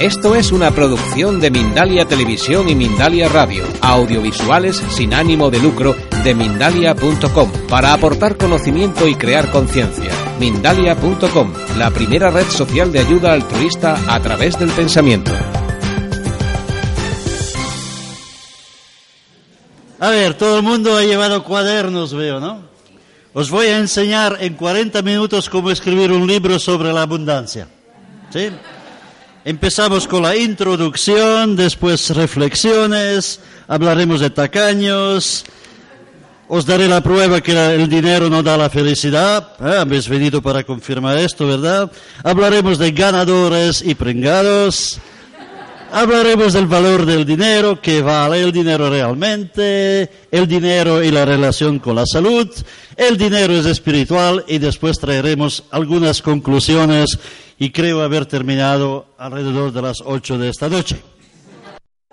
Esto es una producción de Mindalia Televisión y Mindalia Radio, audiovisuales sin ánimo de lucro de mindalia.com, para aportar conocimiento y crear conciencia. Mindalia.com, la primera red social de ayuda altruista a través del pensamiento. A ver, todo el mundo ha llevado cuadernos, veo, ¿no? Os voy a enseñar en 40 minutos cómo escribir un libro sobre la abundancia. ¿Sí? Empezamos con la introducción, después reflexiones, hablaremos de tacaños, os daré la prueba que el dinero no da la felicidad, ¿eh? habéis venido para confirmar esto, ¿verdad? Hablaremos de ganadores y pringados, hablaremos del valor del dinero, qué vale el dinero realmente, el dinero y la relación con la salud, el dinero es espiritual y después traeremos algunas conclusiones y creo haber terminado alrededor de las 8 de esta noche.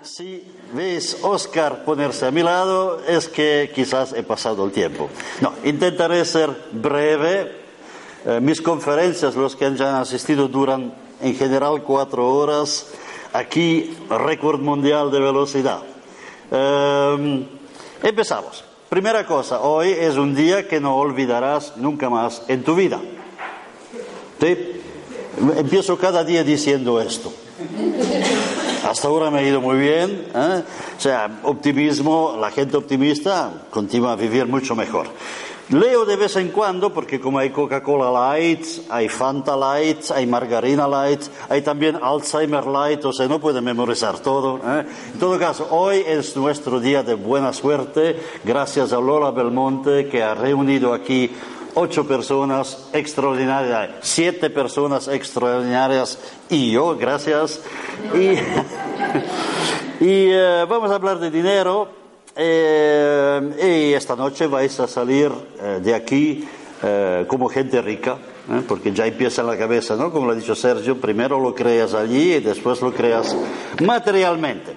Si veis Oscar ponerse a mi lado, es que quizás he pasado el tiempo. No, intentaré ser breve. Eh, mis conferencias, los que han asistido, duran en general cuatro horas. Aquí, récord mundial de velocidad. Eh, empezamos. Primera cosa, hoy es un día que no olvidarás nunca más en tu vida. ¿Sí? Empiezo cada día diciendo esto. Hasta ahora me ha ido muy bien. ¿eh? O sea, optimismo, la gente optimista continúa a vivir mucho mejor. Leo de vez en cuando, porque como hay Coca-Cola Light, hay Fanta Light, hay Margarina Light, hay también Alzheimer Light, o sea, no puede memorizar todo. ¿eh? En todo caso, hoy es nuestro día de buena suerte, gracias a Lola Belmonte, que ha reunido aquí ocho personas extraordinarias, siete personas extraordinarias y yo, gracias. Y, eh, vamos a hablar de dinero. Eh, y esta noche vais a salir eh, de aquí como gente rica, porque ya empieza en la cabeza, ¿no? Como lo ha dicho Sergio, primero lo creas allí y después lo creas materialmente.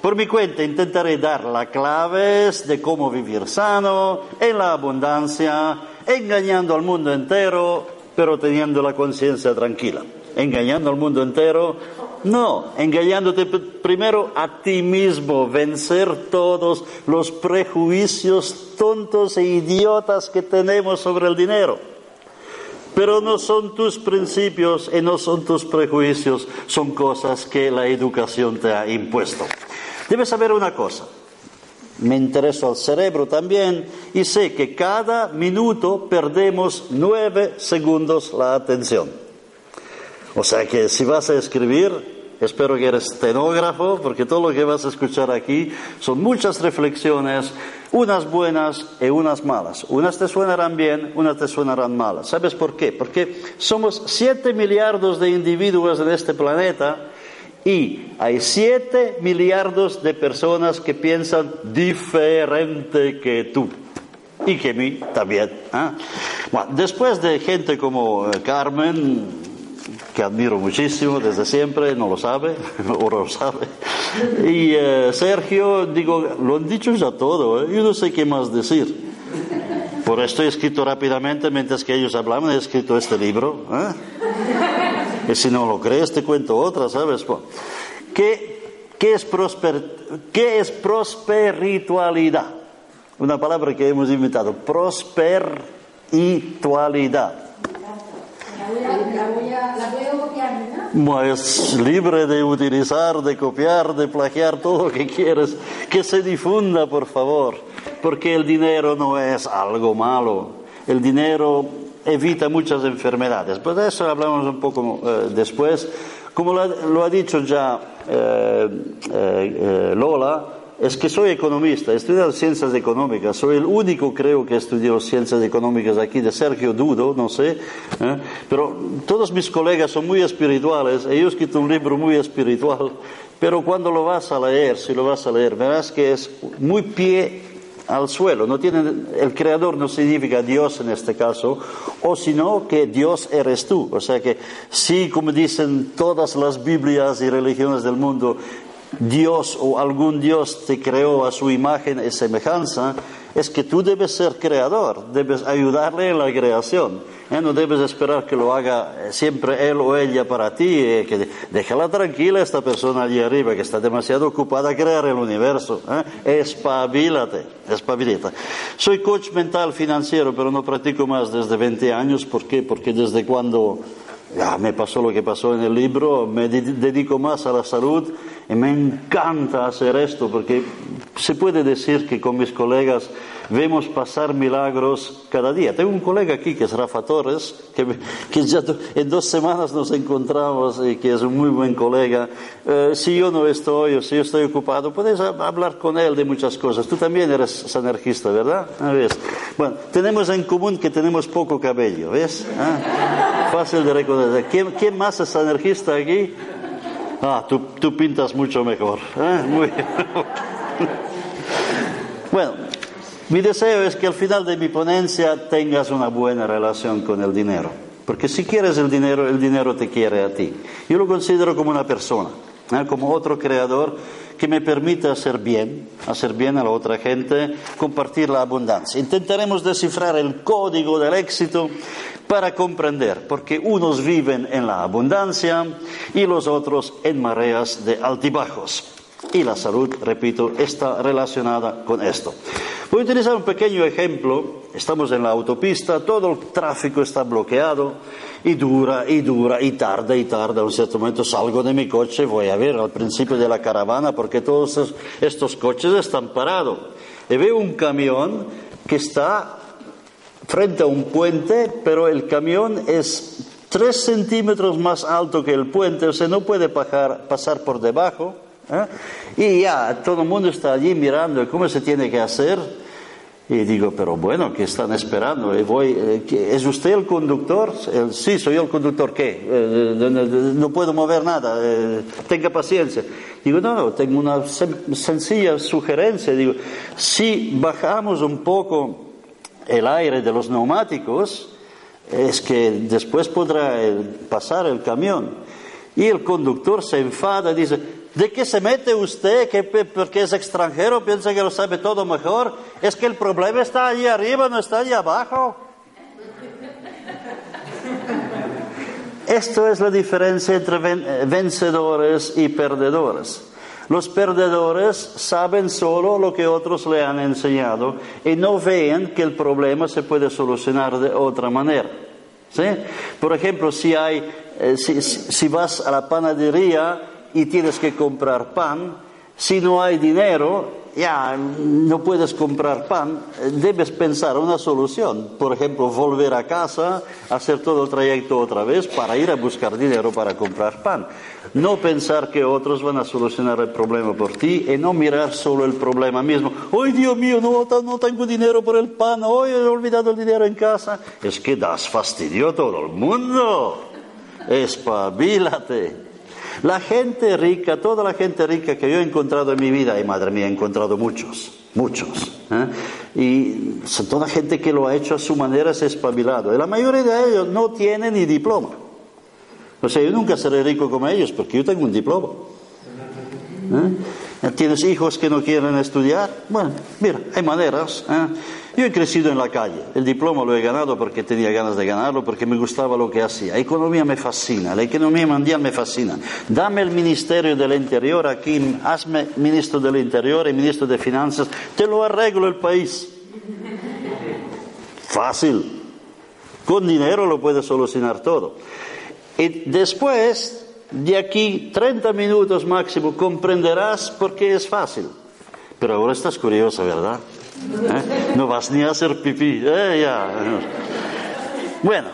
Por mi cuenta intentaré dar las claves de cómo vivir sano, en la abundancia, engañando al mundo entero, pero teniendo la conciencia tranquila. Engañando al mundo entero, no, engañándote primero a ti mismo, vencer todos los prejuicios tontos e idiotas que tenemos sobre el dinero. Pero no son tus principios y no son tus prejuicios, son cosas que la educación te ha impuesto. Debes saber una cosa, me intereso al cerebro también y sé que cada minuto perdemos nueve segundos la atención. O sea que si vas a escribir, espero que eres estenógrafo, porque todo lo que vas a escuchar aquí son muchas reflexiones, unas buenas y unas malas. Unas te suenarán bien, unas te suenarán malas. ¿Sabes por qué? Porque somos siete miliardos de individuos en este planeta y hay 7 miliardos de personas que piensan diferente que tú. Y que mí también. ¿ah? Bueno, después de gente como eh, Carmen, que admiro muchísimo desde siempre, no lo sabe, ahora lo sabe. Y eh, Sergio, digo, lo han dicho ya todo, ¿eh? yo no sé qué más decir. Por esto he escrito rápidamente, mientras que ellos hablaban, he escrito este libro. Y si no lo crees, te cuento otra, ¿sabes? ¿Qué, qué, es, prosper, ¿Qué es prosperitualidad? Una palabra que hemos inventado, prosperitualidad. La Es libre de utilizar, de copiar, de plagiar todo lo que quieres. Que se difunda, por favor. Porque el dinero no es algo malo. El dinero evita muchas enfermedades. Pues de eso hablamos un poco eh, después. Como lo ha, dicho ya eh, eh, Lola, es que soy economista, he estudiado ciencias económicas, soy el único creo que estudió ciencias económicas aquí, de Sergio Dudo, no sé, ¿eh? pero todos mis colegas son muy espirituales, ellos escrito un libro muy espiritual, pero cuando lo vas a leer, si lo vas a leer, verás que es muy pie al suelo, no tiene, el creador no significa Dios en este caso, o sino que Dios eres tú, o sea que sí, como dicen todas las Biblias y religiones del mundo, Dios o algún Dios te creó a su imagen y semejanza, es que tú debes ser creador, debes ayudarle en la creación. ¿eh? No debes esperar que lo haga eh, siempre él o ella para ti, eh, que déjala tranquila esta persona allí arriba que está demasiado ocupada a crear el universo. Espabilate, espabilate. Soy coach mental financiero, pero no practico más desde 20 años. ¿Por qué? Porque desde cuando ya me pasó lo que pasó en el libro, me dedico más a la salud y me encanta hacer esto porque se puede decir que con mis colegas vemos pasar milagros cada día. Tengo un colega aquí que es Rafa Torres, que, ya en dos semanas nos encontramos y que es un muy buen colega. Eh, si yo no estoy o si yo estoy ocupado, puedes hablar con él de muchas cosas. Tú también eres sanergista, ¿verdad? ¿Ves? Bueno, tenemos en común que tenemos poco cabello, ¿ves? ¿Ah? Fácil de reconocer. ¿Quién, más es energista aquí? Ah, tú, tú pintas mucho mejor. ¿eh? Muy bueno, mi deseo es que al final de mi ponencia tengas una buena relación con el dinero. Porque si quieres el dinero, el dinero te quiere a ti. Yo lo considero como una persona, ¿eh? como otro creador que me permite hacer bien, hacer bien a la otra gente, compartir la abundancia. Intentaremos descifrar el código del éxito para comprender, porque unos viven en la abundancia y los otros en mareas de altibajos. Y la salud, repito, está relacionada con esto. Voy a utilizar un pequeño ejemplo. Estamos en la autopista, todo el tráfico está bloqueado y dura y dura y tarda y tarda. En un cierto momento salgo de mi coche, voy a ver al principio de la caravana porque todos estos coches están parados. Y veo un camión que está frente a un puente, pero el camión es tres centímetros más alto que el puente, o sea, no puede pasar por debajo. ¿eh? Y ya todo el mundo está allí mirando cómo se tiene que hacer. Y digo, pero bueno, ¿qué están esperando? Y voy, eh, ¿Es usted el conductor? sí, soy el conductor. ¿Qué? Eh, no puedo mover nada. tenga paciencia. Digo, no, no, tengo una sencilla sugerencia. Digo, si bajamos un poco el aire de los neumáticos, es que después podrá pasar el camión. Y el conductor se enfada y dice, ¿de qué se mete usted? que porque es extranjero, piensa que lo sabe todo mejor. Es que el problema está allí arriba, no está allí abajo. Esto es la diferencia entre vencedores y perdedores. Los perdedores saben solo lo que otros le han enseñado y no ven que el problema se puede solucionar de otra manera. ¿Sí? Por ejemplo, si, hay, eh, si vas a la panadería y tienes que comprar pan, si no hay dinero, ya no puedes comprar pan, debes pensar una solución. Por ejemplo, volver a casa, hacer todo el trayecto otra vez para ir a buscar dinero para comprar pan. No pensar que otros van a solucionar el problema por ti y no mirar solo el problema mismo. ¡Ay, Dios mío, no, no tengo dinero por el pan! ¡Hoy he olvidado el dinero en casa! Es que das fastidio a todo el mundo. Espabilate. La gente rica, toda la gente rica que yo he encontrado en mi vida, y madre mía, he encontrado muchos, muchos. ¿eh? Y toda gente que lo ha hecho a su manera, es espabilado. Y la mayoría de ellos no tienen ni diploma. O sea, yo nunca seré rico como ellos porque yo tengo un diploma. ¿Eh? ¿Tienes hijos que no quieren estudiar? Bueno, mira, hay maneras. ¿eh? Yo he crecido en la calle. El diploma lo he ganado porque tenía ganas de ganarlo, porque me gustaba lo que hacía. Economía me fascina, la economía mundial me fascina. Dame el Ministerio del Interior aquí, hazme ministro del Interior y ministro de Finanzas, te lo arreglo el país. Fácil. Con dinero lo puedes solucionar todo. Y después, de aquí 30 minutos máximo, comprenderás por qué es fácil. Pero ahora estás curioso, ¿verdad? ¿Eh? No vas ni a hacer pipí. ¿eh? Ya. Bueno,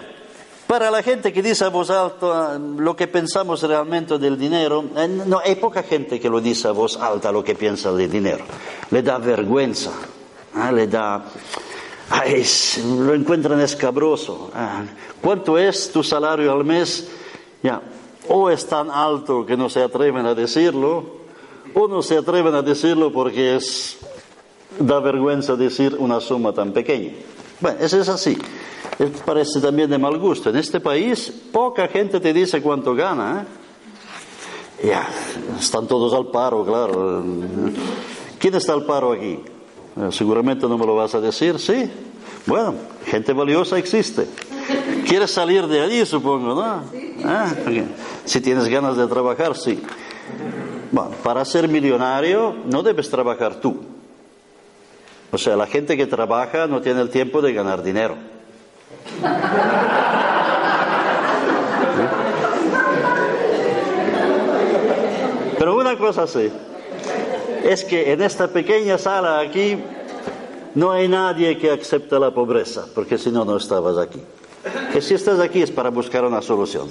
Para la gente que dice a voz alta lo que pensamos realmente del dinero, eh, no, hay poca gente que lo dice a voz alta lo que piensa del dinero. Le da vergüenza, ¿eh? le da... Lo encuentran escabroso. ¿eh? ¿Cuánto es tu salario al mes? Ya, o es tan alto que no se atreven a decirlo, o no se atreven a decirlo porque es, da vergüenza decir una suma tan pequeña. Bueno, eso es así parece también de mal gusto. En este país poca gente te dice cuánto gana. ¿eh? Ya, están todos al paro, claro. ¿Quién está al paro aquí? Eh, seguramente no me lo vas a decir, ¿sí? Bueno, gente valiosa existe. ¿Quieres salir de allí, supongo, no? ¿Eh? Si tienes ganas de trabajar, sí. Bueno, para ser millonario no debes trabajar tú. O sea, la gente que trabaja no tiene el tiempo de ganar dinero. Pero una cosa sí, es que en esta pequeña sala aquí no hay nadie que acepte la pobreza, porque si no, no estabas aquí. Que si estás aquí es para buscar una solución.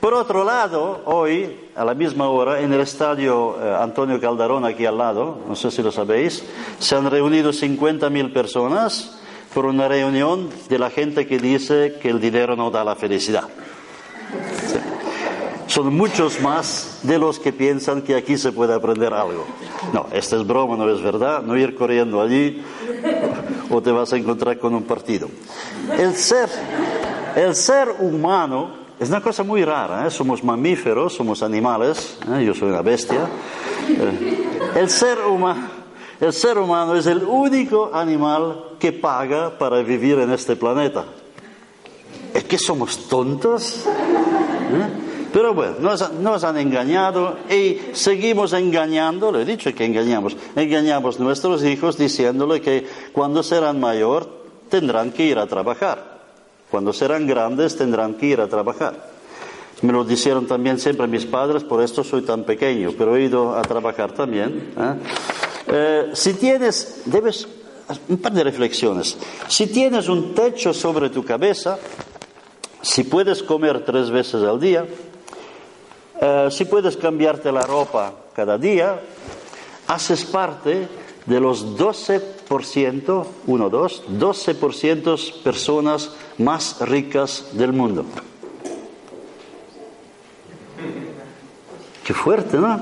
Por otro lado, hoy, a la misma hora, en el estadio eh, Antonio Calderón, aquí al lado, no sé si lo sabéis, se han reunido 50.000 personas por una reunión de la gente que dice que el dinero no da la felicidad. Son muchos más de los que piensan que aquí se puede aprender algo. No, esta es broma, no es verdad. No ir corriendo allí o te vas a encontrar con un partido. El ser, el ser humano es una cosa muy rara. ¿eh? Somos mamíferos, somos animales. ¿eh? Yo soy una bestia. Eh, el ser humano el ser humano es el único animal que paga para vivir en este planeta. ¿Es que somos tontos? ¿Eh? Pero bueno, nos, han engañado y seguimos engañando, le he dicho que engañamos, engañamos a nuestros hijos diciéndole que cuando serán mayor tendrán que ir a trabajar, cuando serán grandes tendrán que ir a trabajar. Me lo dijeron también siempre mis padres, por esto soy tan pequeño, pero he ido a trabajar también. ¿eh? Eh, si tienes, debes, un par de reflexiones. Si tienes un techo sobre tu cabeza, si puedes comer tres veces al día, eh, si puedes cambiarte la ropa cada día, haces parte de los 12%, 1, 2, 12% personas más ricas del mundo. Qué fuerte, ¿no?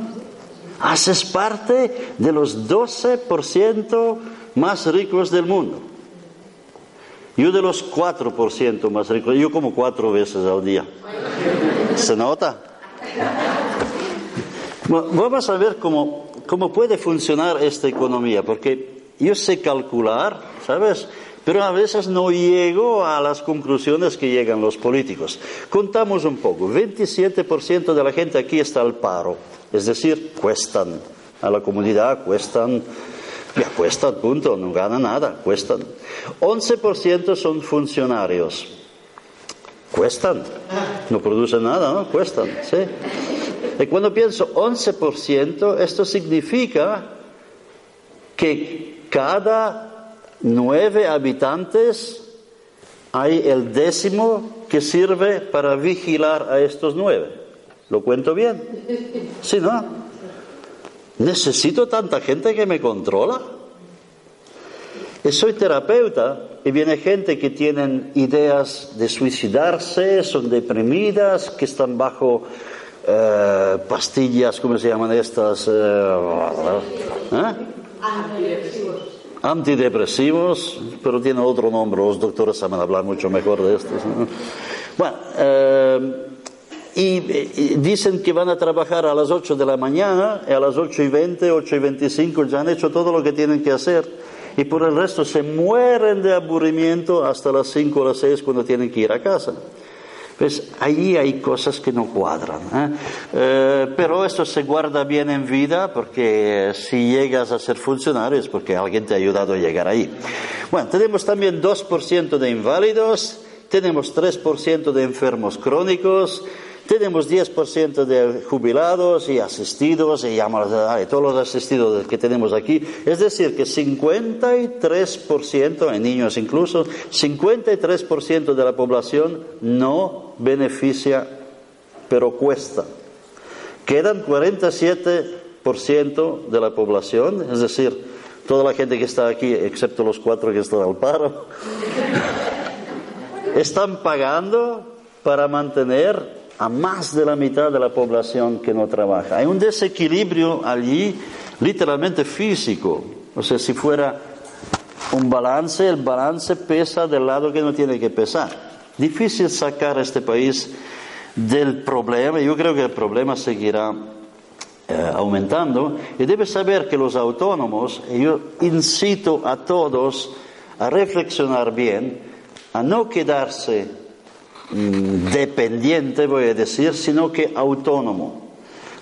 Haces parte de los 12% más ricos del mundo. Yo de los 4% más ricos, yo como cuatro veces al día. ¿Se nota? vamos a ver cómo, cómo puede funcionar esta economía, porque yo sé calcular, ¿sabes? Pero a veces no llego a las conclusiones que llegan los políticos. Contamos un poco, 27% de la gente aquí está al paro. Es decir, cuestan a la comunidad, cuestan, ya cuestan, punto, no ganan nada, cuestan. 11% son funcionarios, cuestan, no producen nada, ¿no? Cuestan, ¿sí? Y cuando pienso 11%, esto significa que cada nueve habitantes hay el décimo que sirve para vigilar a estos nueve. ¿Lo cuento bien? ¿Sí, no? ¿Necesito tanta gente que me controla? Soy terapeuta y viene gente que tienen ideas de suicidarse, son deprimidas, que están bajo eh, pastillas, ¿cómo se llaman estas? Eh, ¿eh? Antidepresivos. Pero tiene otro nombre, los doctores saben hablar mucho mejor de estos. Bueno, y, dicen que van a trabajar a las 8 de la mañana y a las 8 y 20, 8 y 25 ya han hecho todo lo que tienen que hacer y por el resto se mueren de aburrimiento hasta las 5 o las 6 cuando tienen que ir a casa. Pues ahí hay cosas que no cuadran. ¿eh? Eh, pero esto se guarda bien en vida porque si llegas a ser funcionario es porque alguien te ha ayudado a llegar ahí. Bueno, tenemos también 2% de inválidos, tenemos 3% de enfermos crónicos, Tenemos 10% de jubilados y asistidos, y todos los asistidos que tenemos aquí. Es decir, que 53%, en niños incluso, 53% de la población no beneficia, pero cuesta. Quedan 47% de la población, es decir, toda la gente que está aquí, excepto los cuatro que están al paro, están pagando para mantener a más de la mitad de la población que no trabaja. Hay un desequilibrio allí literalmente físico. O sea, si fuera un balance, el balance pesa del lado que no tiene que pesar. Difícil sacar a este país del problema. Yo creo que el problema seguirá eh, aumentando. Y debe saber que los autónomos, yo incito a todos a reflexionar bien, a no quedarse dependiente, voy a decir, sino que autónomo.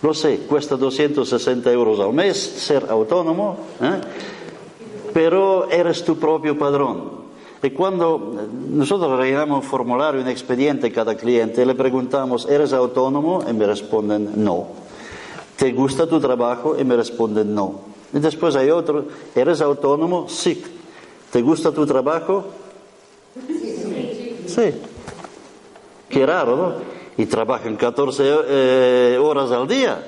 Lo sé, cuesta 260 euros al mes ser autónomo, ¿eh? pero eres tu propio padrón. Y cuando nosotros rellenamos un formulario, un expediente cada cliente, le preguntamos, ¿eres autónomo? Y me responden no. ¿Te gusta tu trabajo? Y me responden no. Y después hay otro, ¿eres autónomo? Sí. ¿Te gusta tu trabajo? Sí. Qué raro, ¿no? Y trabajan 14 eh, horas al día.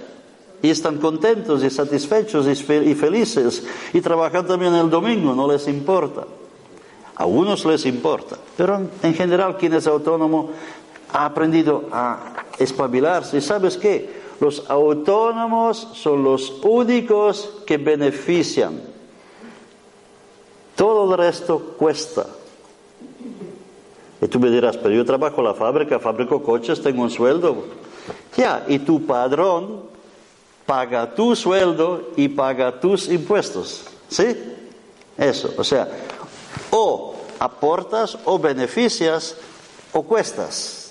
Y están contentos y satisfechos y, felices. Y trabajan también el domingo, no les importa. A unos les importa. Pero en general quien es autónomo ha aprendido a espabilarse. ¿Y sabes qué? Los autónomos son los únicos que benefician. Todo el resto cuesta. Y tú me dirás, pero yo trabajo en la fábrica, fabrico coches, tengo un sueldo. Ya, y tu padrón paga tu sueldo y paga tus impuestos. ¿Sí? Eso, o sea, o aportas o beneficias o cuestas.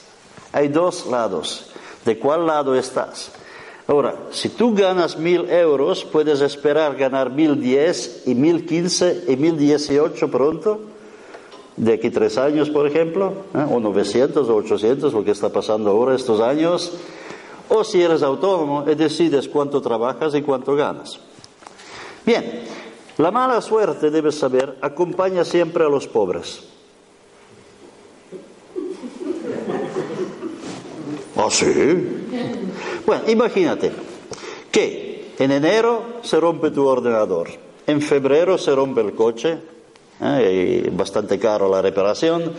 Hay dos lados. ¿De cuál lado estás? Ahora, si tú ganas mil euros, puedes esperar ganar mil diez y mil quince y mil dieciocho pronto de aquí tres años, por ejemplo, ¿eh? o 900 o 800, lo que está pasando ahora estos años, o si eres autónomo y decides cuánto trabajas y cuánto ganas. Bien, la mala suerte, debes saber, acompaña siempre a los pobres. ¿Ah, sí? Bueno, imagínate que en enero se rompe tu ordenador, en febrero se rompe el coche, eh, bastante caro la reparación.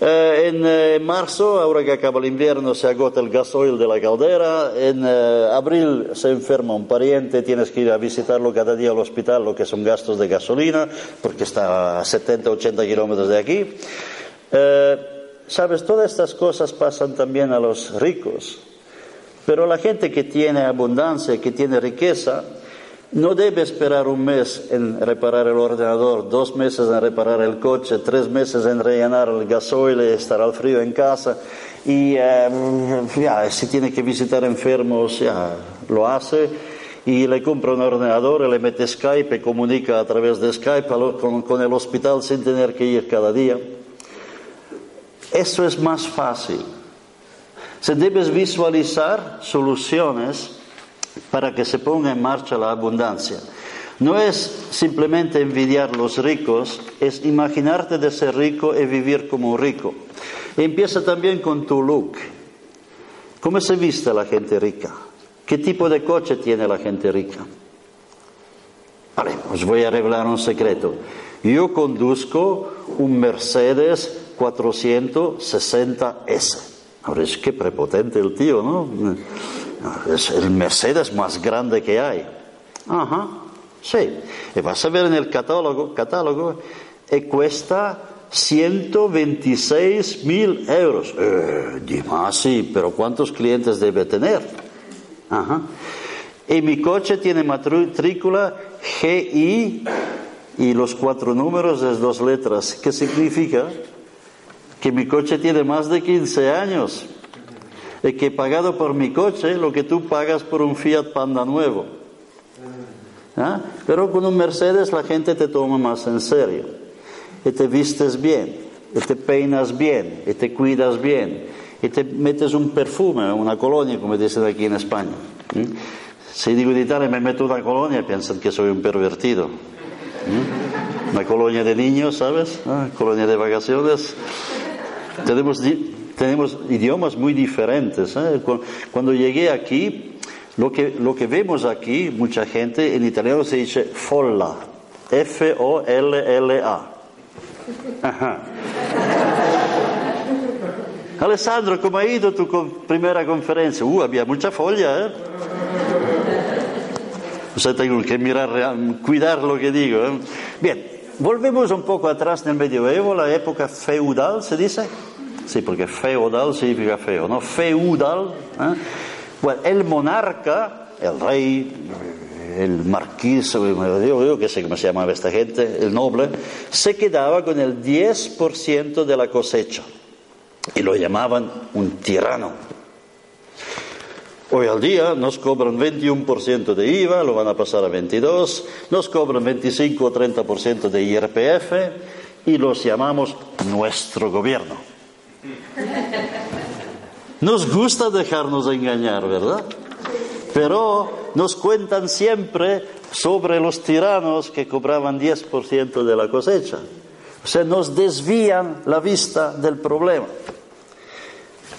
Eh, en eh, marzo, ahora que acaba el invierno, se agota el gasoil de la caldera. En abril se enferma un pariente, tienes que ir a visitarlo cada día al hospital, lo que son gastos de gasolina, porque está a 70, 80 kilómetros de aquí. Sabes, todas estas cosas pasan también a los ricos. Pero la gente que tiene abundancia, que tiene riqueza, no debe esperar un mes en reparar el ordenador, dos meses en reparar el coche, tres meses en rellenar el gasoil estar al frío en casa. Y em, si tiene que visitar enfermos, ya lo hace. Y le compra un ordenador, le mete Skype comunica a través de Skype con, con el hospital sin tener que ir cada día. Eso es más fácil. Se debes visualizar soluciones para que se ponga en marcha la abundancia. No es simplemente envidiar los ricos, es imaginarte de ser rico y vivir como un rico. empieza también con tu look. ¿Cómo se viste la gente rica? ¿Qué tipo de coche tiene la gente rica? Vale, os voy a revelar un secreto. Yo conduzco un Mercedes 460S. Ahora es que prepotente el tío, ¿no? Es el Mercedes más grande que hay. Ajá, sí. Y vas a ver en el catálogo, catálogo y cuesta 126 mil euros. Eh, dime, sí, pero ¿cuántos clientes debe tener? Ajá. Y mi coche tiene matrícula GI y los cuatro números es dos letras. ¿Qué significa? Que mi coche tiene más de 15 años que he pagado por mi coche lo que tú pagas por un Fiat Panda nuevo. ¿Ah? Pero con un Mercedes la gente te toma más en serio. Y te vistes bien, y te peinas bien, y te cuidas bien, y te metes un perfume, una colonia, como dicen aquí en España. Si digo en Italia me meto una colonia, piensan que soy un pervertido. Una colonia de niños, ¿sabes? Ah, colonia de vacaciones. Tenemos, tenemos idiomas muy diferentes. ¿eh? Cuando llegué aquí, lo que, lo que vemos aquí, mucha gente, en italiano se dice folla, F-O-L-L-A. Alessandro, ¿cómo ha ido tu primera conferencia? Uh, había mucha folla, ¿eh? O sea, tengo que mirar, cuidar lo que digo. ¿eh? Bien, volvemos un poco atrás en el medioevo, la época feudal, ¿se dice? Sí, porque feudal significa feo, ¿no? Feudal. ¿eh? Bueno, el monarca, el rey, el marqués, yo, qué sé cómo se llamaba esta gente, el noble, se quedaba con el 10% de la cosecha y lo llamaban un tirano. Hoy al día nos cobran 21% de IVA, lo van a pasar a 22, nos cobran 25 o 30% de IRPF y los llamamos nuestro gobierno. Nos gusta dejarnos engañar, ¿verdad? Pero nos cuentan siempre sobre los tiranos que cobraban 10% de la cosecha. O sea, nos desvían la vista del problema.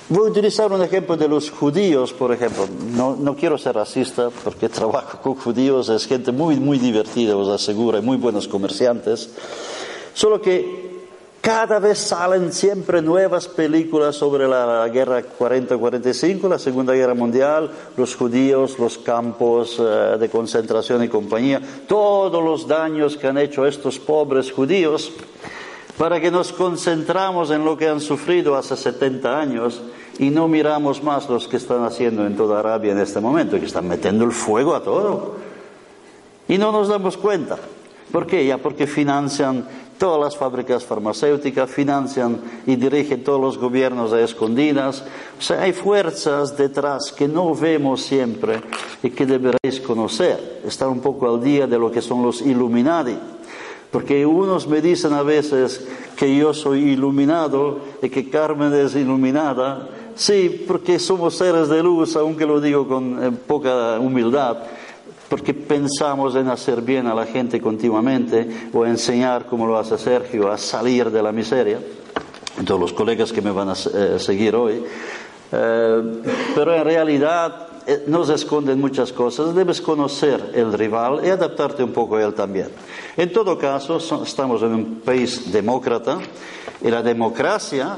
Voy a utilizar un ejemplo de los judíos, por ejemplo. No, no, quiero ser racista porque trabajo con judíos, es gente muy, muy divertida, os aseguro, y muy buenos comerciantes. Solo que cada vez salen siempre nuevas películas sobre la guerra 40-45, la Segunda Guerra Mundial, los judíos, los campos eh, de concentración y compañía, todos los daños que han hecho estos pobres judíos para que nos concentramos en lo que han sufrido hace 70 años y no miramos más los que están haciendo en toda Arabia en este momento, que están metiendo el fuego a todo. Y no nos damos cuenta. ¿Por qué? Ya porque financian todas las fábricas farmacéuticas, financian y dirigen todos los gobiernos a escondidas. O sea, hay fuerzas detrás que no vemos siempre y que deberéis conocer. Estar un poco al día de lo que son los Illuminati. Porque unos me dicen a veces que yo soy iluminado y que Carmen es iluminada. Sí, porque somos seres de luz, aunque lo digo con eh, poca humildad, porque pensamos en hacer bien a la gente continuamente o enseñar, como lo hace Sergio, a salir de la miseria. Todos los colegas que me van a eh, seguir hoy. Eh, pero en realidad nos esconden muchas cosas. Debes conocer el rival y adaptarte un poco a él también. En todo caso, estamos en un país demócrata y la democracia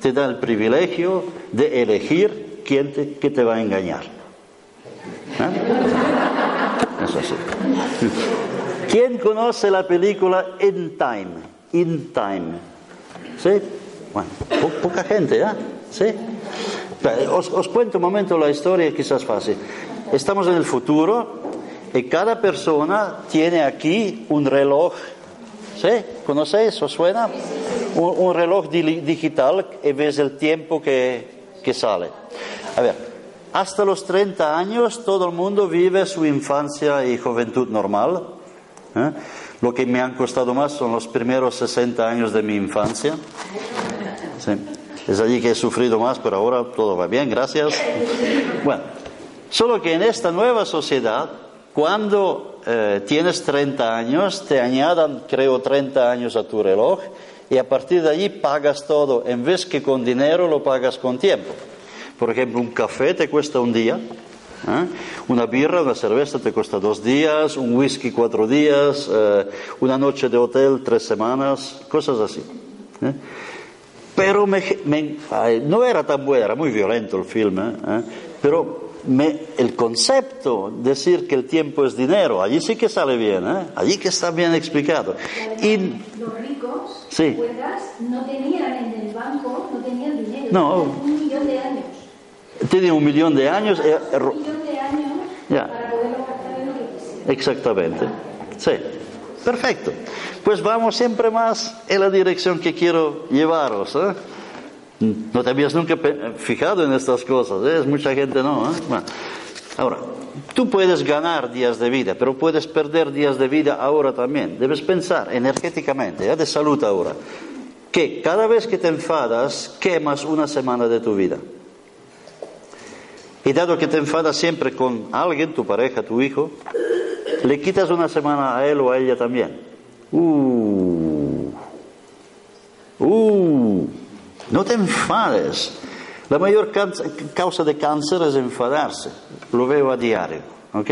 te da el privilegio de elegir quién te, te va a engañar. ¿Eh? Así. ¿Quién conoce la película In Time? In Time. ¿Sí? Bueno, poca gente, ¿eh? ¿Sí? Os, os cuento un momento la historia, quizás fácil. Estamos en el futuro y cada persona tiene aquí un reloj. ¿Sí? ¿Conocéis? ¿Os suena? Un, reloj digital y ves el tiempo que, sale. A ver, hasta los 30 años todo el mundo vive su infancia y juventud normal. ¿eh? Lo que me han costado más son los primeros 60 años de mi infancia. Es allí que he sufrido más, pero ahora todo va bien, gracias. Bueno, solo que en esta nueva sociedad cuando eh, tienes 30 años, te añadan, creo, 30 años a tu reloj y a partir de allí pagas todo. En vez que con dinero, lo pagas con tiempo. Por ejemplo, un café te cuesta un día, ¿eh? una birra, una cerveza te cuesta dos días, un whisky cuatro días, eh, una noche de hotel tres semanas, cosas así. Pero no era tan bueno, era muy violento el filme, pero el concepto, decir que el tiempo es dinero, allí sí que sale bien, ¿eh? allí que está bien explicado. Y, los ricos, sí. no tenían en el banco, no tenían dinero, no. un millón de años. Tiene un millón de años. Eh, un millón de años para en lo que Exactamente, sí. Perfecto. Pues vamos siempre más en la dirección que quiero llevaros. ¿eh? No te habías nunca fijado en estas cosas, ¿eh? mucha gente no. ¿eh? ahora, tú puedes ganar días de vida, pero puedes perder días de vida ahora también. Debes pensar energéticamente, ¿eh? de salud ahora. que cada vez que te enfadas quemas una semana de tu vida. Y dado que te enfadas siempre con alguien, tu pareja, tu hijo, le quitas una semana a él o a ella también. Uh, uh, no te enfades. La mayor causa de cáncer es enfadarse. Lo veo a diario. ¿Ok?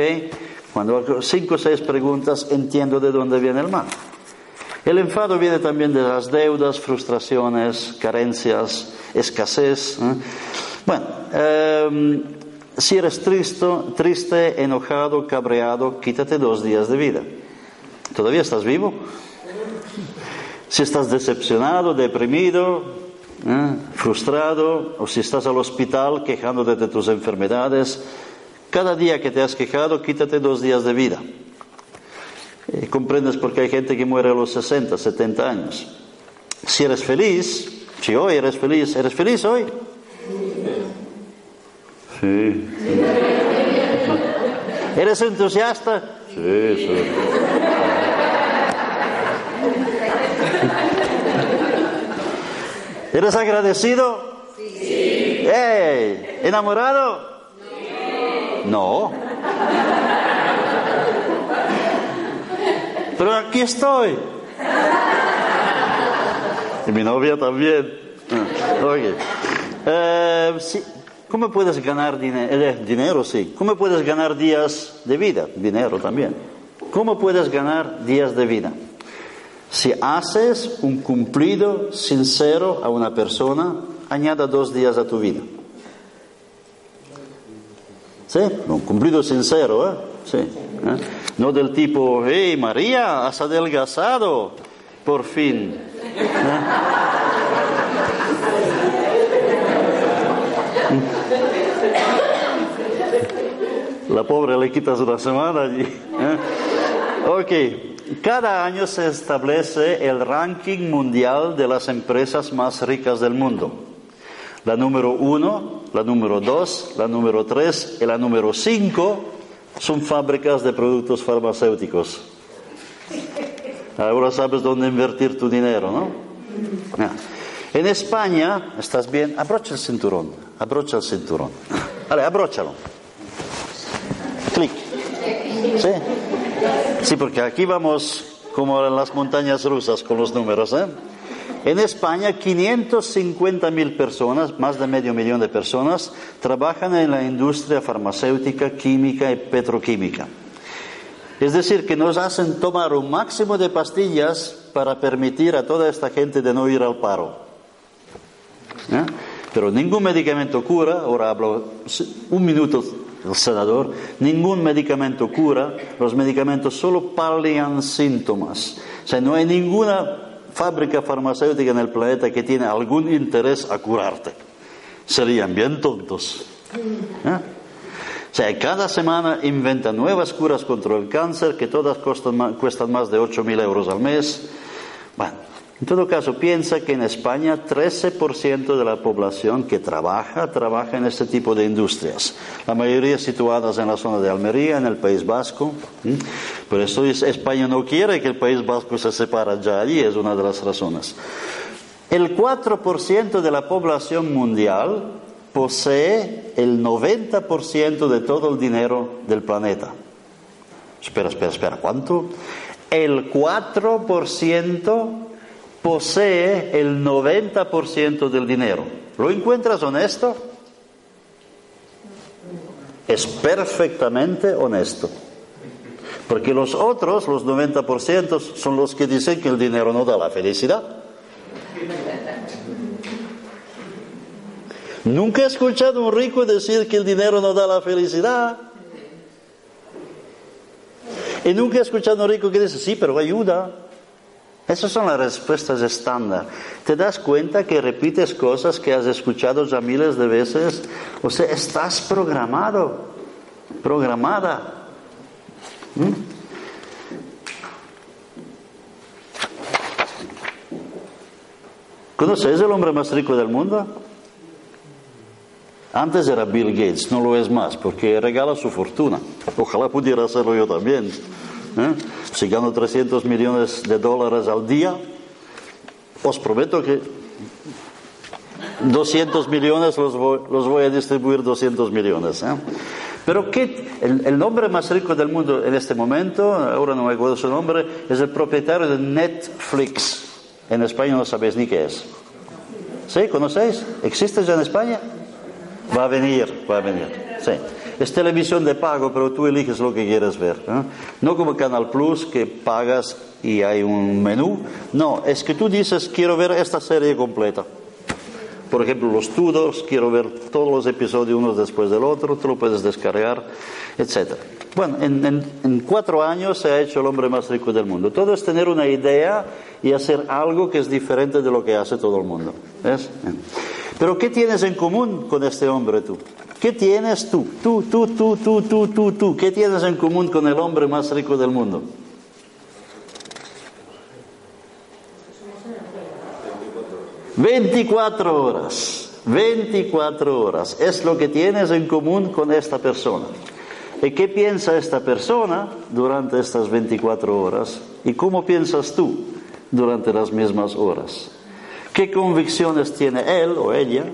Cuando hago cinco o seis preguntas, entiendo de dónde viene el mal. El enfado viene también de las deudas, frustraciones, carencias, escasez. ¿eh? Bueno, em, si eres triste, triste, enojado, cabreado, quítate dos días de vida. ¿Todavía estás vivo? Si estás decepcionado, deprimido, ¿eh? frustrado, o si estás al hospital quejándote de tus enfermedades, cada día que te has quejado, quítate dos días de vida. Eh, comprendes por qué hay gente que muere a los 60, 70 años. Si eres feliz, si hoy eres feliz, ¿eres feliz hoy? Sí. ¿Eres entusiasta? Sí, sí. ¿Eres agradecido? Sí. ¿Enamorado? No. Pero aquí estoy. Y mi novia también. Oye. Eh, ¿Cómo puedes ganar eh, dinero? Sí. ¿Cómo puedes ganar días de vida? Dinero también. ¿Cómo puedes ganar días de vida? Si haces un cumplido sincero a una persona, añada dos días a tu vida. ¿Sí? Un cumplido sincero, ¿eh? Sí. ¿eh? No del tipo, hey María, has adelgazado, por fin. ¿Eh? La pobre le quitas una semana allí. ¿eh? Ok, cada año se establece el ranking mundial de las empresas más ricas del mundo. La número uno, la número dos, la número tres y la número cinco son fábricas de productos farmacéuticos. Ahora sabes dónde invertir tu dinero, ¿no? En España, ¿estás bien? Abrocha el cinturón, abrocha el cinturón. Vale, abróchalo. ¿Sí? Sí, porque aquí vamos como en las montañas rusas con los números, ¿eh? En España, 550 mil personas, más de medio millón de personas, trabajan en la industria farmacéutica, química y petroquímica. Es decir, que nos hacen tomar un máximo de pastillas para permitir a toda esta gente de no ir al paro. ¿Eh? Pero ningún medicamento cura, ahora hablo un minuto el senador, ningún medicamento cura, los medicamentos solo palian síntomas. O sea, no hay ninguna fábrica farmacéutica en el planeta que tiene algún interés a curarte. Serían bien tontos. ¿Eh? O sea, cada semana inventan nuevas curas contra el cáncer que todas cuestan más de 8.000 euros al mes. Bueno, en todo caso, piensa que en España 13% de la población que trabaja, trabaja en este tipo de industrias. La mayoría situadas en la zona de Almería, en el País Vasco. Por eso España no quiere que el País Vasco se separe ya allí, es una de las razones. El 4% de la población mundial posee el 90% de todo el dinero del planeta. Espera, espera, espera, ¿cuánto? El 4% posee el 90% del dinero. ¿Lo encuentras honesto? Es perfectamente honesto. Porque los otros, los 90%, son los que dicen que el dinero no da la felicidad. Nunca he escuchado a un rico decir que el dinero no da la felicidad. Y nunca he escuchado a un rico que dice, sí, pero ayuda. Esas son las respuestas estándar. ¿Te das cuenta que repites cosas que has escuchado ya miles de veces? O sea, estás programado, programada. ¿Mm? ¿Conoces el hombre más rico del mundo? Antes era Bill Gates, no lo es más, porque regala su fortuna. Ojalá pudiera hacerlo yo también. ¿Eh? Si gano 300 millones de dólares al día, Os prometo que 200 millones los voy, a distribuir 200 millones. ¿eh? Pero ¿qué? El, el, nombre más rico del mundo en este momento, ahora no me acuerdo su nombre, es el propietario de Netflix. En España no sabéis ni qué es. ¿Sí? ¿Conocéis? ¿Existe ya en España? Va a venir, va a venir. Sí. Es televisión de pago, pero tú eliges lo que quieres ver. No como Canal Plus, que pagas y hay un menú. No, es que tú dices, quiero ver esta serie completa. Por ejemplo, los Tudors, quiero ver todos los episodios uno después del otro, tú lo puedes descargar, etc. Bueno, en, cuatro años se ha hecho el hombre más rico del mundo. Todo es tener una idea y hacer algo que es diferente de lo que hace todo el mundo. ¿Ves? Pero ¿qué tienes en común con este hombre tú? ¿Qué tienes tú? Tú, tú, tú, tú, tú, tú, tú. ¿Qué tienes en común con el hombre más rico del mundo? 24 horas. 24 horas. Es lo que tienes en común con esta persona. ¿Y qué piensa esta persona durante estas 24 horas? ¿Y cómo piensas tú durante las mismas horas? ¿Qué convicciones tiene él o ella?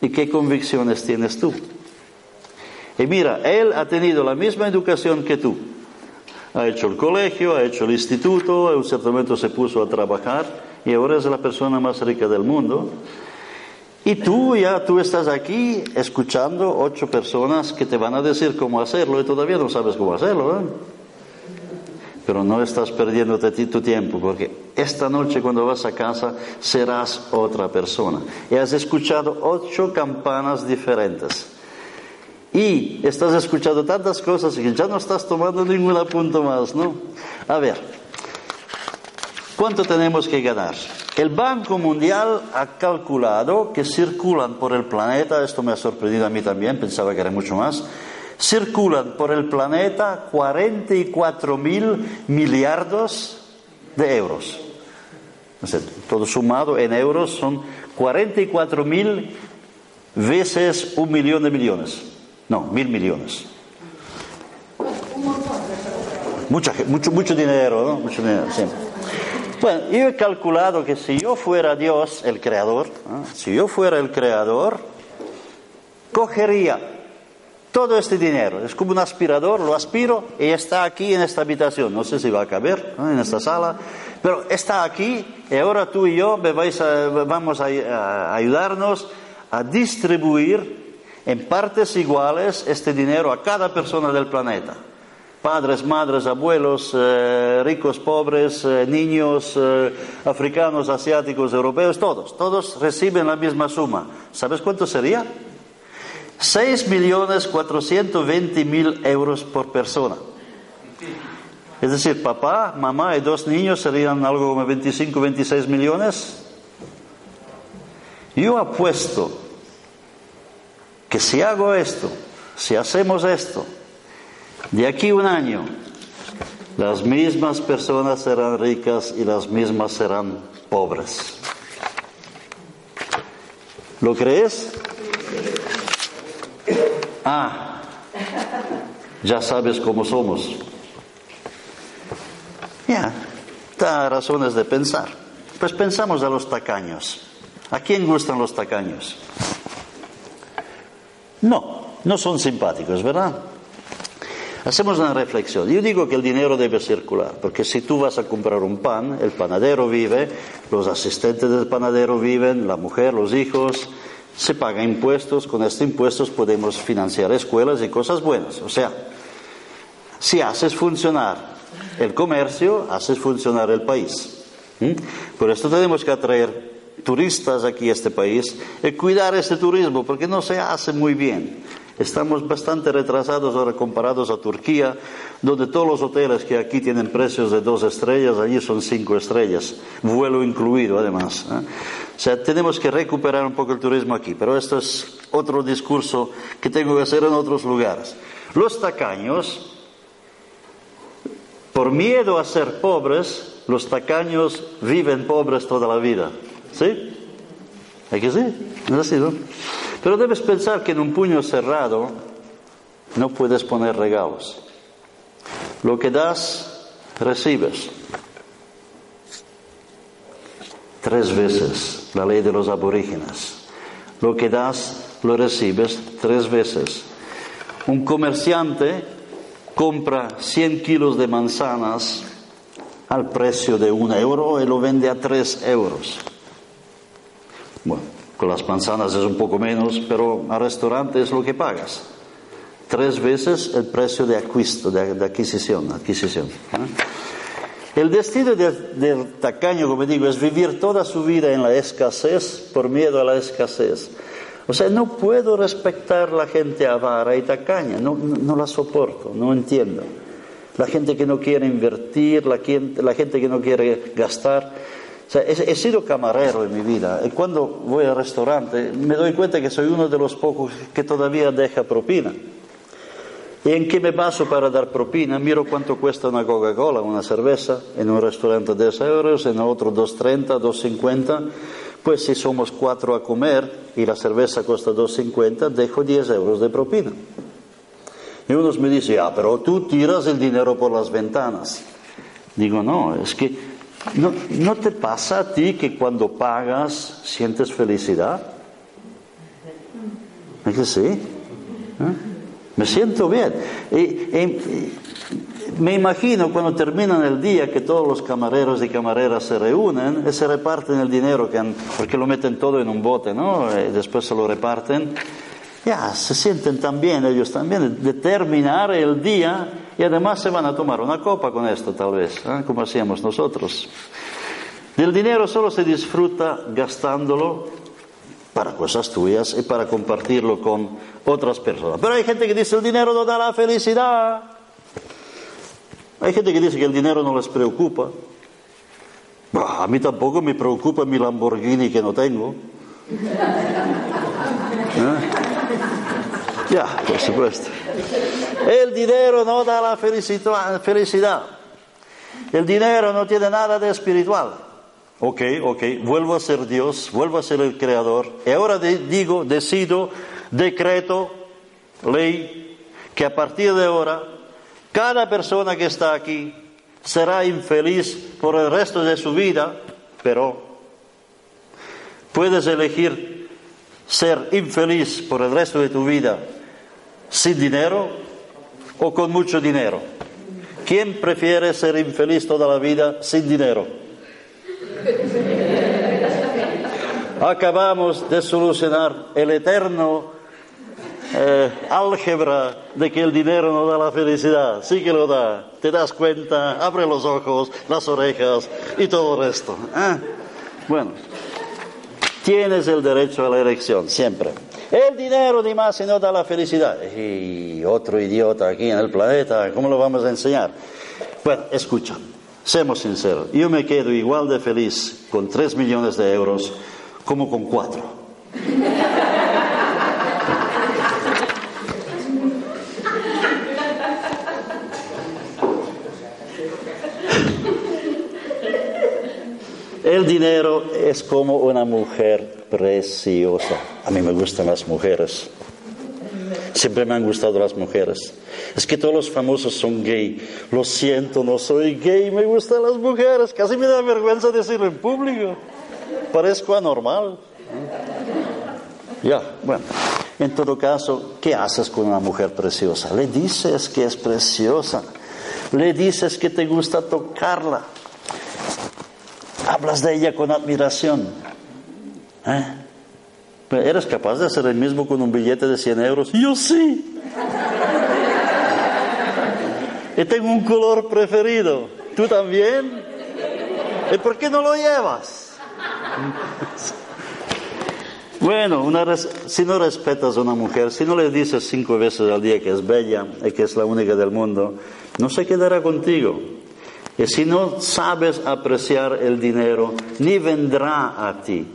¿Y qué convicciones tienes tú? Y mira, él ha tenido la misma educación que tú. Ha hecho el colegio, ha hecho el instituto, en un cierto momento se puso a trabajar y ahora es la persona más rica del mundo. Y tú ya, tú estás aquí escuchando ocho personas que te van a decir cómo hacerlo y todavía no sabes cómo hacerlo. ¿eh? Pero no estás perdiendo tu tiempo porque esta noche cuando vas a casa serás otra persona. Y has escuchado ocho campanas diferentes y estás escuchando tantas cosas que ya no estás tomando ningún apunto más, ¿no? A ver, ¿cuánto tenemos que ganar? El Banco Mundial ha calculado que circulan por el planeta, esto me ha sorprendido a mí también, pensaba que era mucho más, circulan por el planeta 44 mil millardos de euros. todo sumado en euros son 44 mil veces un millón de millones. No, mil millones. mucho, mucho dinero, ¿no? Mucho dinero. Bueno, yo he calculado que si yo fuera Dios, el creador, si yo fuera el creador, cogería todo este dinero. Es como un aspirador, lo aspiro y está aquí en esta habitación. No sé si va a caber en esta sala, pero está aquí y ahora tú y yo vamos a ayudarnos a distribuir en partes iguales este dinero a cada persona del planeta. Padres, madres, abuelos, eh, ricos, pobres, eh, niños, eh, africanos, asiáticos, europeos, todos, todos reciben la misma suma. ¿Sabes cuánto sería? 6.420.000 euros por persona. Es decir, papá, mamá y dos niños serían algo como 25, 26 millones. Yo apuesto que si hago esto, si hacemos esto, de aquí un año, las mismas personas serán ricas y las mismas serán pobres. ¿Lo crees? Ah, ya sabes cómo somos. Ya, da razones de pensar. Pues pensamos a los tacaños. ¿A quién gustan los tacaños? No, no son simpáticos, ¿verdad? Hacemos una reflexión. Yo digo que el dinero debe circular, porque si tú vas a comprar un pan, el panadero vive, los asistentes del panadero viven, la mujer, los hijos, se pagan impuestos, con estos impuestos podemos financiar escuelas y cosas buenas. O sea, si haces funcionar el comercio, haces funcionar el país. Por esto tenemos que atraer turistas aquí a este país y cuidar ese turismo, porque no se hace muy bien. Estamos bastante retrasados ahora comparados a Turquía, donde todos los hoteles que aquí tienen precios de dos estrellas, allí son cinco estrellas, vuelo incluido además. ¿eh? O sea, tenemos que recuperar un poco el turismo aquí, pero esto es otro discurso que tengo que hacer en otros lugares. Los tacaños, por miedo a ser pobres, los tacaños viven pobres toda la vida. ¿Sí? ¿Hay que sí? Es así, ¿no? Pero debes pensar que en un puño cerrado no puedes poner regalos. Lo que das, recibes. tres veces, la ley de los aborígenes. Lo que das, lo recibes tres veces. Un comerciante compra 100 kilos de manzanas al precio de un euro y lo vende a tres euros. Bueno, con las manzanas es un poco menos, pero al restaurante es lo que pagas. Tres veces el precio de, de, adquisición. adquisición ¿eh? El destino del tacaño, como digo, es vivir toda su vida en la escasez por miedo a la escasez. O sea, no puedo respetar la gente avara y tacaña, no, no la soporto, no entiendo. La gente que no quiere invertir, la, la gente que no quiere gastar. O sea, he, sido camarero en mi vida y cuando voy al restaurante me doy cuenta que soy uno de los pocos que todavía deja propina. ¿Y en qué me baso para dar propina? Miro cuánto cuesta una Coca-Cola, una cerveza, en un restaurante 10 euros, en otro 2,30, 2,50. Pues si somos cuatro a comer y la cerveza cuesta 2,50, dejo 10 euros de propina. Y unos me dicen, ah, pero tú tiras el dinero por las ventanas. Digo, no, es que no, te pasa a ti que cuando pagas sientes felicidad. Es que sí. ¿eh? Me siento bien. Y, me imagino cuando terminan el día que todos los camareros y camareras se reúnen y se reparten el dinero, que porque lo meten todo en un bote, ¿no? Y después se lo reparten ya se sienten también ellos también de terminar el día y además se van a tomar una copa con esto tal vez, ¿eh? como hacíamos nosotros. El dinero solo se disfruta gastándolo para cosas tuyas y para compartirlo con otras personas. Pero hay gente que dice el dinero no da la felicidad. Hay gente que dice que el dinero no les preocupa. a mí tampoco me preocupa mi Lamborghini que no tengo. ¿Eh? Ya, por supuesto. El dinero no da la felicidad. El dinero no tiene nada de espiritual. Ok, ok, vuelvo a ser Dios, vuelvo a ser el creador. Y ahora digo, decido, decreto, ley, que a partir de ahora, cada persona que está aquí será infeliz por el resto de su vida, pero puedes elegir ser infeliz por el resto de tu vida sin dinero o con mucho dinero? ¿Quién prefiere ser infeliz toda la vida sin dinero? Acabamos de solucionar el eterno eh, álgebra de que el dinero no da la felicidad. Sí que lo da. Te das cuenta, abre los ojos, las orejas y todo el resto. ¿eh? Bueno, tienes el derecho a la elección, siempre. El dinero ni más no da la felicidad. Y otro idiota aquí en el planeta, ¿cómo lo vamos a enseñar? Bueno, escucha, seamos sinceros, yo me quedo igual de feliz con 3 millones de euros como con 4. El dinero es como una mujer preciosa. A mí me gustan las mujeres. Siempre me han gustado las mujeres. Es que todos los famosos son gay. Lo siento, no soy gay, me gustan las mujeres. Casi me da vergüenza decirlo en público. Parezco anormal. Ya, bueno. En todo caso, ¿qué haces con una mujer preciosa? Le dices que es preciosa. Le dices que te gusta tocarla. Hablas de ella con admiración. ¿Eh? ¿Eres capaz de hacer el mismo con un billete de 100 euros? Yo sí. y tengo un color preferido. ¿Tú también? ¿Y por qué no lo llevas? bueno, si no respetas a una mujer, si no le dices cinco veces al día que es bella y que es la única del mundo, no se quedará contigo. Y si no sabes apreciar el dinero, ni vendrá a ti.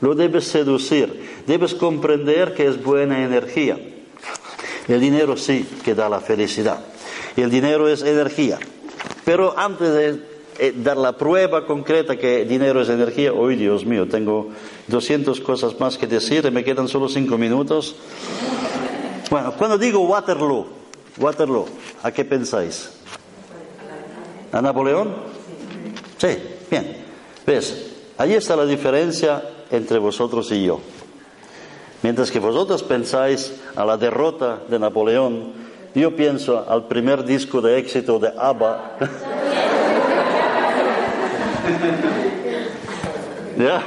Lo debes seducir, debes comprender que es buena energía. El dinero sí que da la felicidad. El dinero es energía. Pero antes de eh, dar la prueba concreta que dinero es energía, hoy Dios mío, tengo 200 cosas más que decir y me quedan solo 5 minutos. Bueno, cuando digo Waterloo, Waterloo, ¿a qué pensáis? ¿A Napoleón? Sí, bien. ¿Ves? Ahí está la diferencia entre vosotros y yo. Mientras que vosotros pensáis a la derrota de Napoleón, yo pienso al primer disco de éxito de ABBA. ¿Ya?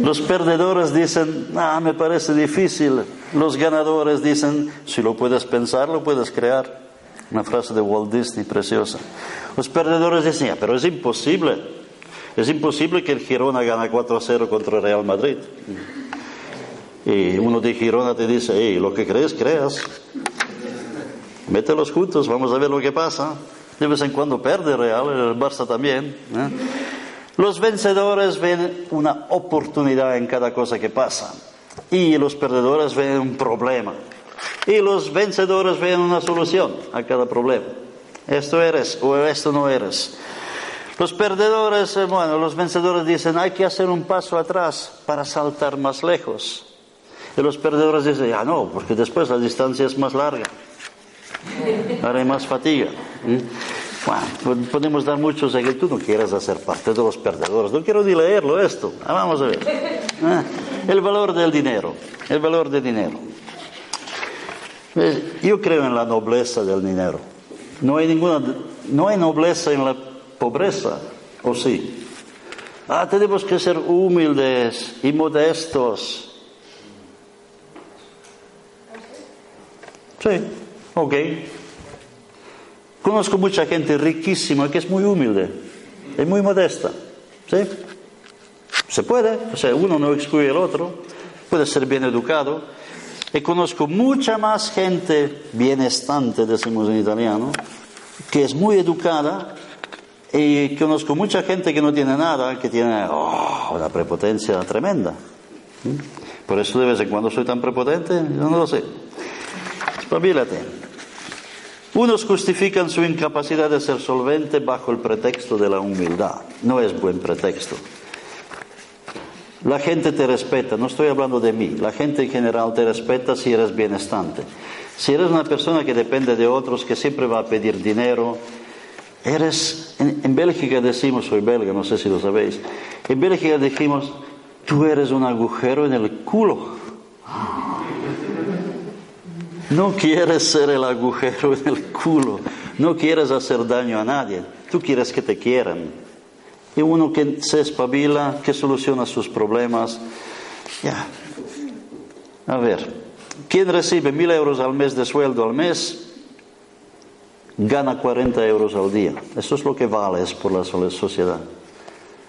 Los perdedores dicen, ah, me parece difícil. Los ganadores dicen, si lo puedes pensar, lo puedes crear. Una frase de Walt Disney preciosa. Los perdedores dicen, pero es imposible. Es imposible que el Girona gane 4 a 0 contra el Real Madrid. Y uno de Girona te dice, hey, lo que crees, creas. Mételos juntos, vamos a ver lo que pasa. De vez en cuando pierde Real, el Barça también. ¿eh? Los vencedores ven una oportunidad en cada cosa que pasa. Y los perdedores ven un problema. Y los vencedores ven una solución a cada problema. Esto eres o esto no eres. Los perdedores, eh, bueno, los vencedores dicen, hay que hacer un paso atrás para saltar más lejos. Y los perdedores dicen, ya no, porque después la distancia es más larga. Haré más fatiga. Bueno, podemos dar muchos que tú no quieras hacer parte de los perdedores. No quiero ni leerlo esto. Ah, vamos a ver. Ah, el valor del dinero. El valor del dinero. Yo creo en la nobleza del dinero. No hay ninguna, no hay nobleza en la pobreza, ¿o sí? Ah, tenemos que ser humildes y modestos. Sí, ok. Conozco mucha gente riquísima que es muy humilde, es muy modesta. ¿Sí? Se puede, o sea, uno no excluye al otro, puede ser bien educado, y conozco mucha más gente bienestante, decimos en italiano, que es muy educada, y conozco mucha gente que no tiene nada, que tiene oh, una prepotencia tremenda. Por eso de vez en cuando soy tan prepotente, yo no lo sé. Espabilate. Unos justifican su incapacidad de ser solvente bajo el pretexto de la humildad. No es buen pretexto. La gente te respeta, no estoy hablando de mí, la gente en general te respeta si eres bienestante. Si eres una persona que depende de otros, que siempre va a pedir dinero, eres, en, Bélgica decimos, soy belga, no sé si lo sabéis, en Bélgica decimos, tú eres un agujero en el culo. No quieres ser el agujero en el culo, no quieres hacer daño a nadie, tú quieres que te quieran y uno que se espabila, que soluciona sus problemas. Ya. A ver, quien recibe mil euros al mes de sueldo al mes, gana 40 euros al día. Eso es lo que vale por la sociedad.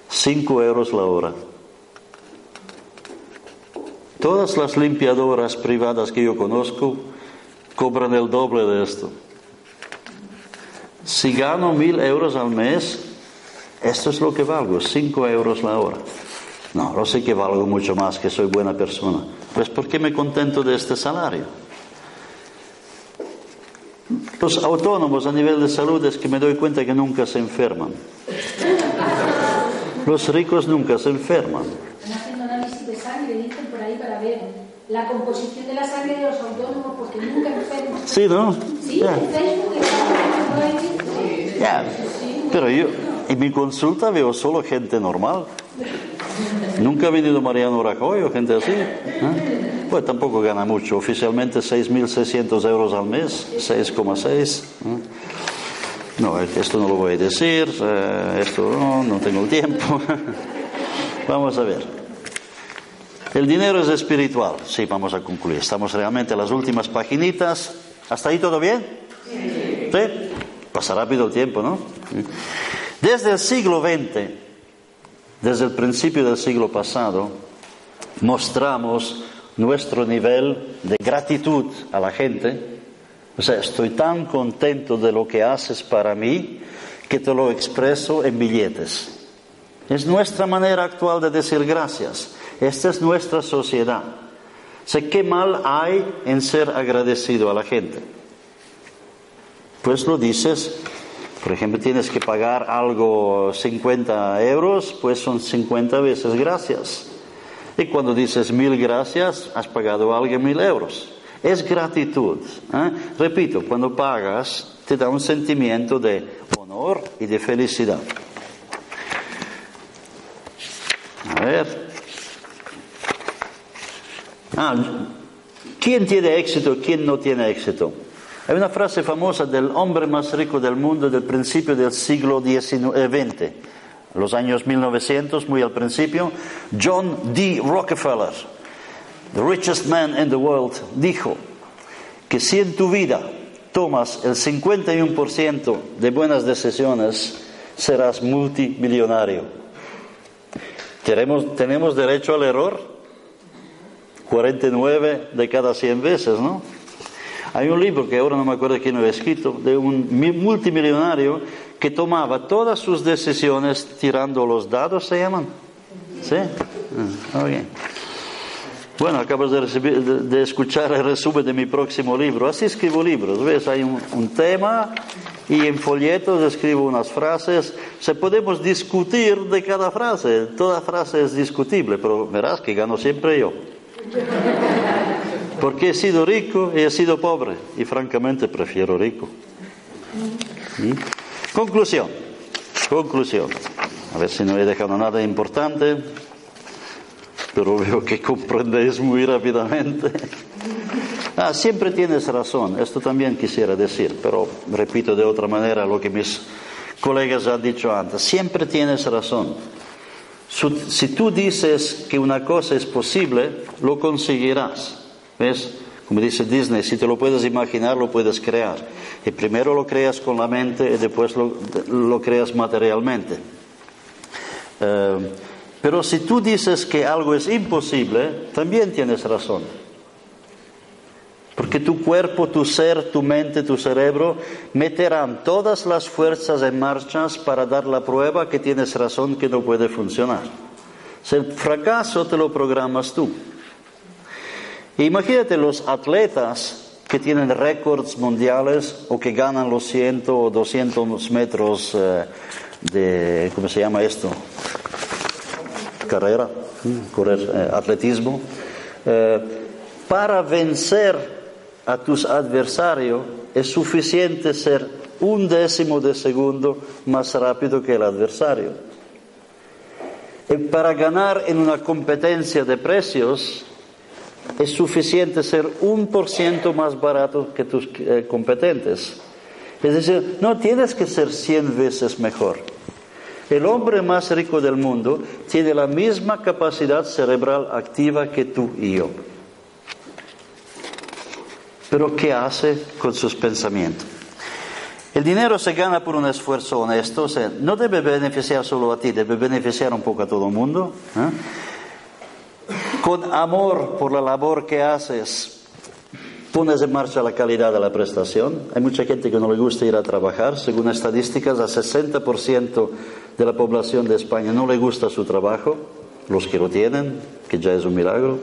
5 euros la hora. Todas las limpiadoras privadas que yo conozco cobran el doble de esto. Si gano mil euros al mes, esto es lo que valgo, 5 euros la hora. No, no sé que valgo mucho más, que soy buena persona. Pues ¿por qué me contento de este salario? Los autónomos a nivel de salud es que me doy cuenta que nunca se enferman. Los ricos nunca se enferman. Están haciendo análisis de sangre, dicen por ahí para ver la composición de la sangre de los autónomos porque nunca enferman. Sí, ¿no? Sí, en Facebook Ya, pero yo, en mi consulta veo solo gente normal. Nunca ha venido Mariano Rajoy o gente así. ¿eh? Pues tampoco gana mucho. Oficialmente 6.600 euros al mes, 6,6. ¿eh? No, esto no lo voy a decir. Eh, esto no, no tengo tiempo. vamos a ver. El dinero es espiritual. Sí, vamos a concluir. Estamos realmente en las últimas paginitas. ¿Hasta ahí todo bien? ¿Sí? Pasa rápido el tiempo, ¿no? Desde el siglo XX, desde el principio del siglo pasado, mostramos nuestro nivel de gratitud a la gente. O sea, estoy tan contento de lo que haces para mí que te lo expreso en billetes. Es nuestra manera actual de decir gracias. Esta es nuestra sociedad. Sé qué mal hay en ser agradecido a la gente. Pues lo dices por ejemplo, tienes que pagar algo 50 euros, pues son 50 veces gracias. Y cuando dices mil gracias, has pagado a alguien mil euros. Es gratitud. ¿eh? Repito, cuando pagas te da un sentimiento de honor y de felicidad. A ver. Ah, ¿Quién tiene éxito? ¿Quién no tiene éxito? Hay una frase famosa del hombre más rico del mundo del principio del siglo XX, eh, los años 1900, muy al principio, John D. Rockefeller, the richest man in the world, dijo que si en tu vida tomas el 51% de buenas decisiones, serás multimillonario. ¿Tenemos, ¿Tenemos derecho al error? 49 de cada 100 veces, ¿no? Hay un libro que ahora no me acuerdo quién lo ha escrito, de un multimillonario que tomaba todas sus decisiones tirando los dados, ¿se llaman? ¿Sí? Ah, bueno, acabas de, escuchar el resumen de mi próximo libro. Así escribo libros, ¿ves? Hay un, un tema y en folletos escribo unas frases. Se podemos discutir de cada frase. Toda frase es discutible, pero verás que gano siempre yo. Porque he sido rico y he sido pobre. Y francamente prefiero rico. ¿Mm? Conclusión. Conclusión. A ver si no he dejado nada importante. Pero veo que comprendéis muy rápidamente. Ah, siempre tienes razón. Esto también quisiera decir. Pero repito de otra manera lo que mis colegas han dicho antes. Siempre tienes razón. Si tú dices que una cosa es posible, lo conseguirás. ¿Ves? Como dice Disney, si te lo puedes imaginar, lo puedes crear. Y primero lo creas con la mente y después lo, creas materialmente. Eh, pero si tú dices que algo es imposible, también tienes razón. Porque tu cuerpo, tu ser, tu mente, tu cerebro meterán todas las fuerzas en marcha para dar la prueba que tienes razón que no puede funcionar. Si el fracaso te lo programas tú. Imagínate los atletas que tienen récords mundiales o que ganan los 100 o 200 metros eh, de, ¿cómo se llama esto? Carrera, correr, eh, atletismo. Eh, para vencer a tus adversarios es suficiente ser un décimo de segundo más rápido que el adversario. Y para ganar en una competencia de precios es suficiente ser un por ciento más barato que tus eh, competentes. Es decir, no tienes que ser cien veces mejor. El hombre más rico del mundo tiene la misma capacidad cerebral activa que tú y yo. Pero ¿qué hace con sus pensamientos? El dinero se gana por un esfuerzo honesto, o no debe beneficiar solo a ti, debe beneficiar un poco a todo el mundo. ¿eh? Con amor por la labor que haces, pones en marcha la calidad de la prestación. Hay mucha gente que no le gusta ir a trabajar. Según estadísticas, a 60% de la población de España no le gusta su trabajo, los que lo tienen, que ya es un milagro.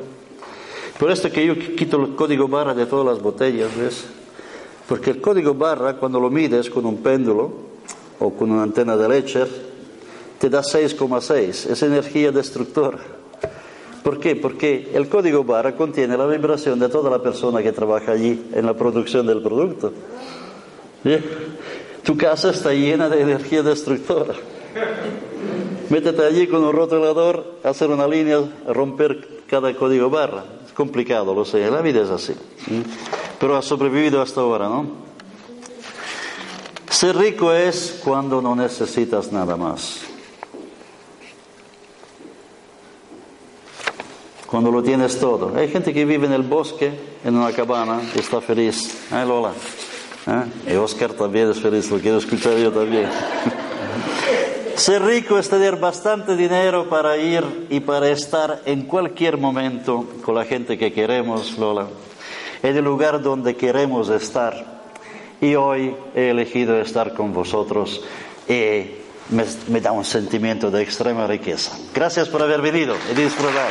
Por esto que yo quito el código barra de todas las botellas, ¿ves? Porque el código barra, cuando lo mides con un péndulo o con una antena de leche, te da 6,6. Es energía destructora. ¿Por qué? Porque el código barra contiene la vibración de toda la persona que trabaja allí en la producción del producto. Tu casa está llena de energía destructora. Métete allí con un rotulador, hacer una línea, romper cada código barra complicado, lo sé, la vida es así. Pero ha sobrevivido hasta ahora, ¿no? Ser rico es cuando no necesitas nada más. Cuando lo tienes todo. Hay gente que vive en el bosque, en una cabana, y está feliz. ¿Eh, Lola? ¿Eh? Y Oscar también es feliz, lo quiero escuchar yo también. Ser rico es tener bastante dinero para ir y para estar en cualquier momento con la gente que queremos, Lola, en el lugar donde queremos estar. Y hoy he elegido estar con vosotros y me, da un sentimiento de extrema riqueza. Gracias por haber venido y disfrutar.